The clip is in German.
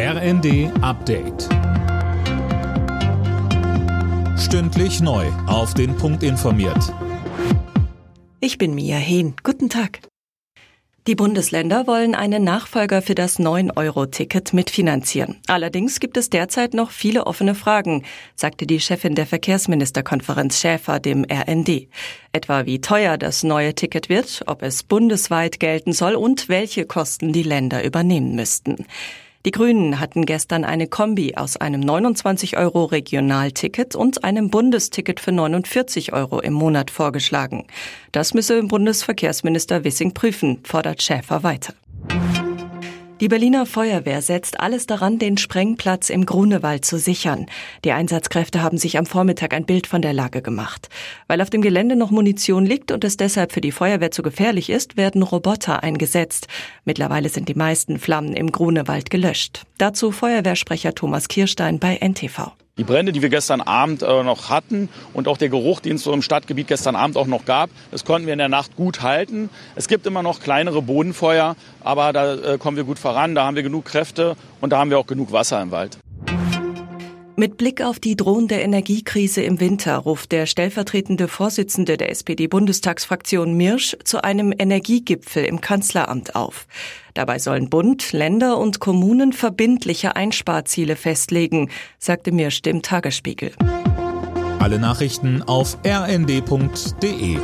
RND Update. Stündlich neu. Auf den Punkt informiert. Ich bin Mia Hehn. Guten Tag. Die Bundesländer wollen einen Nachfolger für das 9-Euro-Ticket mitfinanzieren. Allerdings gibt es derzeit noch viele offene Fragen, sagte die Chefin der Verkehrsministerkonferenz Schäfer dem RND. Etwa wie teuer das neue Ticket wird, ob es bundesweit gelten soll und welche Kosten die Länder übernehmen müssten. Die Grünen hatten gestern eine Kombi aus einem 29 Euro Regionalticket und einem Bundesticket für 49 Euro im Monat vorgeschlagen. Das müsse Bundesverkehrsminister Wissing prüfen, fordert Schäfer weiter. Die Berliner Feuerwehr setzt alles daran, den Sprengplatz im Grunewald zu sichern. Die Einsatzkräfte haben sich am Vormittag ein Bild von der Lage gemacht. Weil auf dem Gelände noch Munition liegt und es deshalb für die Feuerwehr zu gefährlich ist, werden Roboter eingesetzt. Mittlerweile sind die meisten Flammen im Grunewald gelöscht. Dazu Feuerwehrsprecher Thomas Kirstein bei NTV. Die Brände, die wir gestern Abend äh, noch hatten und auch der Geruch, den es so im Stadtgebiet gestern Abend auch noch gab, das konnten wir in der Nacht gut halten. Es gibt immer noch kleinere Bodenfeuer, aber da äh, kommen wir gut voran, da haben wir genug Kräfte und da haben wir auch genug Wasser im Wald. Mit Blick auf die drohende Energiekrise im Winter ruft der stellvertretende Vorsitzende der SPD-Bundestagsfraktion Mirsch zu einem Energiegipfel im Kanzleramt auf. Dabei sollen Bund, Länder und Kommunen verbindliche Einsparziele festlegen, sagte Mirsch dem Tagesspiegel. Alle Nachrichten auf rnd.de